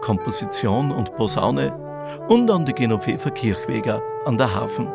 Komposition und Posaune und an die Genoveva Kirchweger an der Hafen.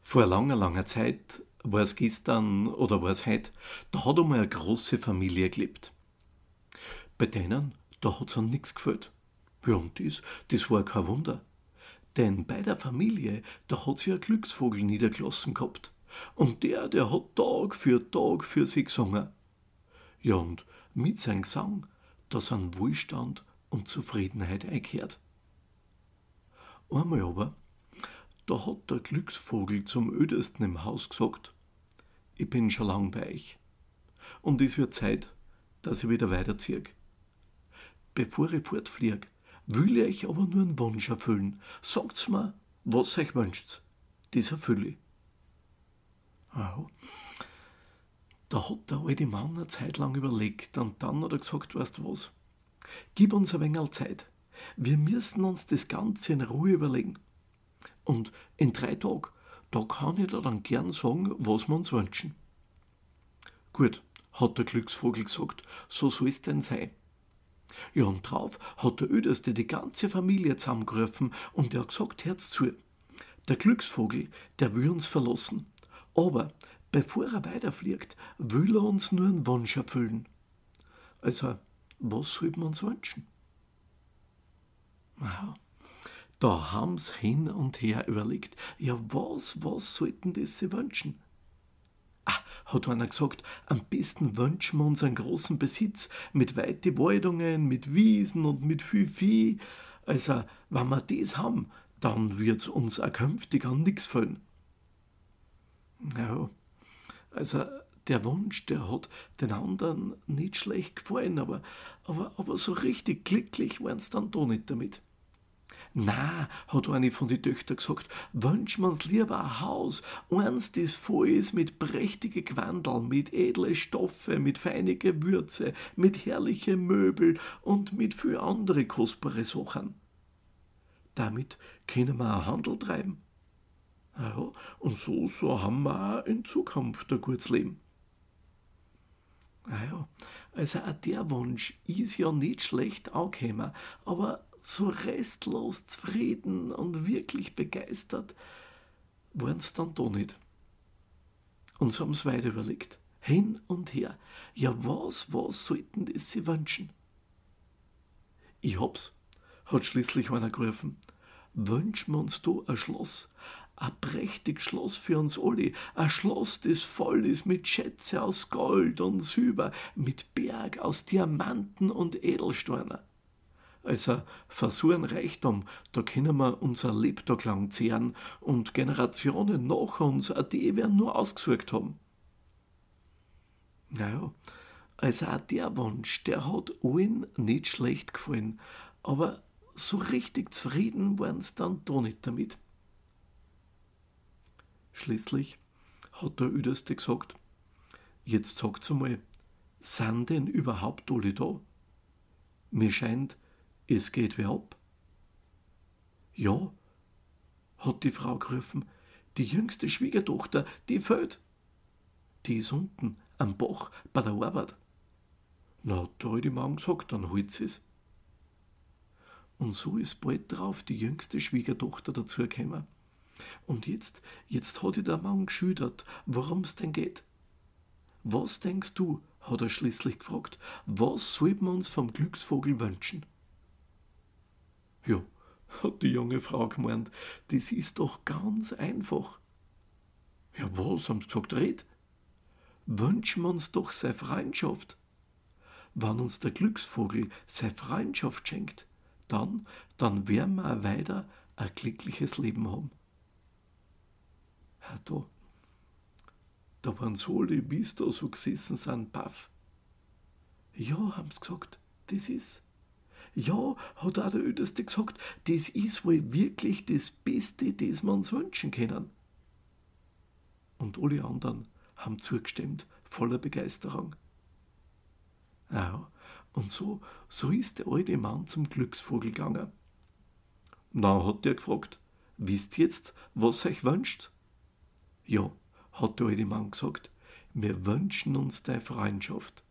Vor langer, langer Zeit, war es gestern oder war es heute, da hat einmal eine große Familie gelebt. Bei denen, da hat es an nichts gefällt. Ja, und das, das war kein Wunder. Denn bei der Familie, da hat sie ein Glücksvogel niedergelassen gehabt. Und der, der hat Tag für Tag für sie gesungen. Ja, und mit seinem Gesang, da sind Wohlstand und Zufriedenheit eingekehrt. Einmal aber, da hat der Glücksvogel zum ödesten im Haus gesagt, ich bin schon lang bei euch. Und es wird Zeit, dass ich wieder weiterziehe. Bevor ich fortflieg, will ich euch aber nur einen Wunsch erfüllen. Sagt's mir, was euch wünscht. Das erfülle ich. Oh. Da hat der alte Mann eine Zeit lang überlegt und dann hat er gesagt, weißt du was? Gib uns ein wenig Zeit. Wir müssen uns das Ganze in Ruhe überlegen. Und in drei Tagen, da kann ich dir dann gern sagen, was wir uns wünschen. Gut, hat der Glücksvogel gesagt, so soll es denn sein. Ja, und drauf hat der Öderste die ganze Familie zusammengerufen und er hat gesagt, Herz zu. Der Glücksvogel, der will uns verlassen. Aber bevor er weiterfliegt, will er uns nur einen Wunsch erfüllen. Also, was sollten wir uns wünschen? Wow. Da haben's hin und her überlegt, ja, was, was sollten das sie wünschen? Ah, hat einer gesagt, am besten wünschen wir uns einen großen Besitz mit weite Waldungen, mit Wiesen und mit viel Vieh. Also, wenn wir das haben, dann wird's uns auch künftig an nichts fehlen. Ja, also der Wunsch, der hat den anderen nicht schlecht gefallen, aber, aber, aber so richtig glücklich waren sie dann doch nicht damit. Na, hat eine von den Töchtern gesagt, wünsch uns lieber ein Haus, eins, das voll ist mit prächtige Gewandel, mit edle Stoffe, mit feine Gewürze, mit herrliche Möbel und mit viel andere kostbare Sachen. Damit können wir auch Handel treiben. Ja, und so, so haben wir auch in Zukunft ein gutes Leben. Naja, also auch der Wunsch ist ja nicht schlecht angekommen, aber so restlos zufrieden und wirklich begeistert waren sie dann doch nicht. Und so haben sie weiter überlegt. Hin und her. Ja, was, was sollten das sie wünschen? Ich hab's, hat schließlich einer gerufen. Wünschen wir uns da ein Schloss, ein prächtiges Schloss für uns alle, ein Schloss, das voll ist mit Schätze aus Gold und Silber, mit Berg aus Diamanten und Edelsteinen. Also einen Reichtum, da können wir unser Lebtag lang zehren und Generationen nach uns, die werden nur ausgesucht haben. Naja, also auch der Wunsch, der hat allen nicht schlecht gefallen, aber so richtig zufrieden waren sie dann doch nicht damit. Schließlich hat der Öderste gesagt, jetzt sagt's einmal, sind denn überhaupt alle da? Mir scheint, es geht wer ab. Ja, hat die Frau gerufen, die jüngste Schwiegertochter, die fällt. Die ist unten am Bach bei der Arbeit. Na, hat die Mann gesagt, dann holt sie's. Und so ist bald drauf die jüngste Schwiegertochter dazugekommen. Und jetzt, jetzt hat ihr der Mann geschüdert, es denn geht. Was denkst du, hat er schließlich gefragt, was sollten wir uns vom Glücksvogel wünschen? Ja, hat die junge Frau gemeint, das ist doch ganz einfach. Ja, was, haben sie gesagt, red. Wünschen wir uns doch seine Freundschaft. Wenn uns der Glücksvogel seine Freundschaft schenkt, dann, dann werden wir weiter ein glückliches Leben haben. Ja, da, Da waren so alle, wie da so gesessen sind, baff. Ja, haben sie gesagt, das ist. Ja, hat auch der Öderste gesagt, das ist wohl wirklich das Beste, das wir uns wünschen können. Und alle anderen haben zugestimmt, voller Begeisterung. Ja, und so, so ist der alte Mann zum Glücksvogel gegangen. Na, hat der gefragt, wisst jetzt, was euch wünscht? Ja, hat der alte Mann gesagt, wir wünschen uns deine Freundschaft.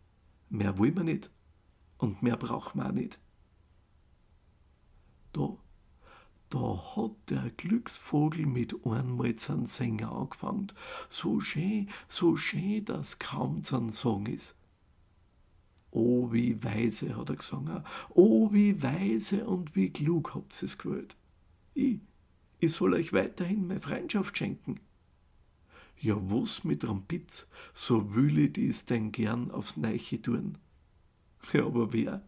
Mehr wollen wir nicht und mehr brauchen wir auch nicht. Da, da hat der Glücksvogel mit einmal zu Singen angefangen. So schön, so schön, dass kaum zu Song ist. Oh, wie weise, hat er gesungen. Oh, wie weise und wie klug habt ihr es gewählt. Ich, ich soll euch weiterhin meine Freundschaft schenken. Ja, was mit Rampitz, so will ich dies denn gern aufs Neiche tun. Ja, aber wer?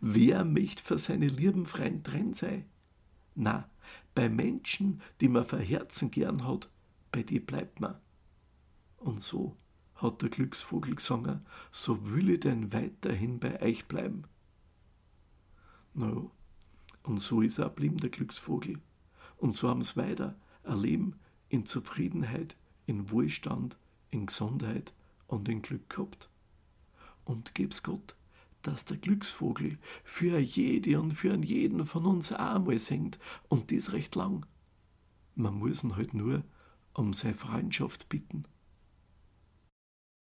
Wer möchte für seine lieben Freund drin sein? Na, bei Menschen, die man von Herzen gern hat, bei die bleibt man. Und so hat der Glücksvogel gesungen, so will ich denn weiterhin bei euch bleiben. Na ja, und so ist er blieben der Glücksvogel. Und so haben sie weiter ein Leben in Zufriedenheit, in Wohlstand, in Gesundheit und in Glück gehabt. Und gib's Gott, dass der Glücksvogel für jede und für jeden von uns einmal singt und dies recht lang. Man muss ihn halt nur um seine Freundschaft bitten.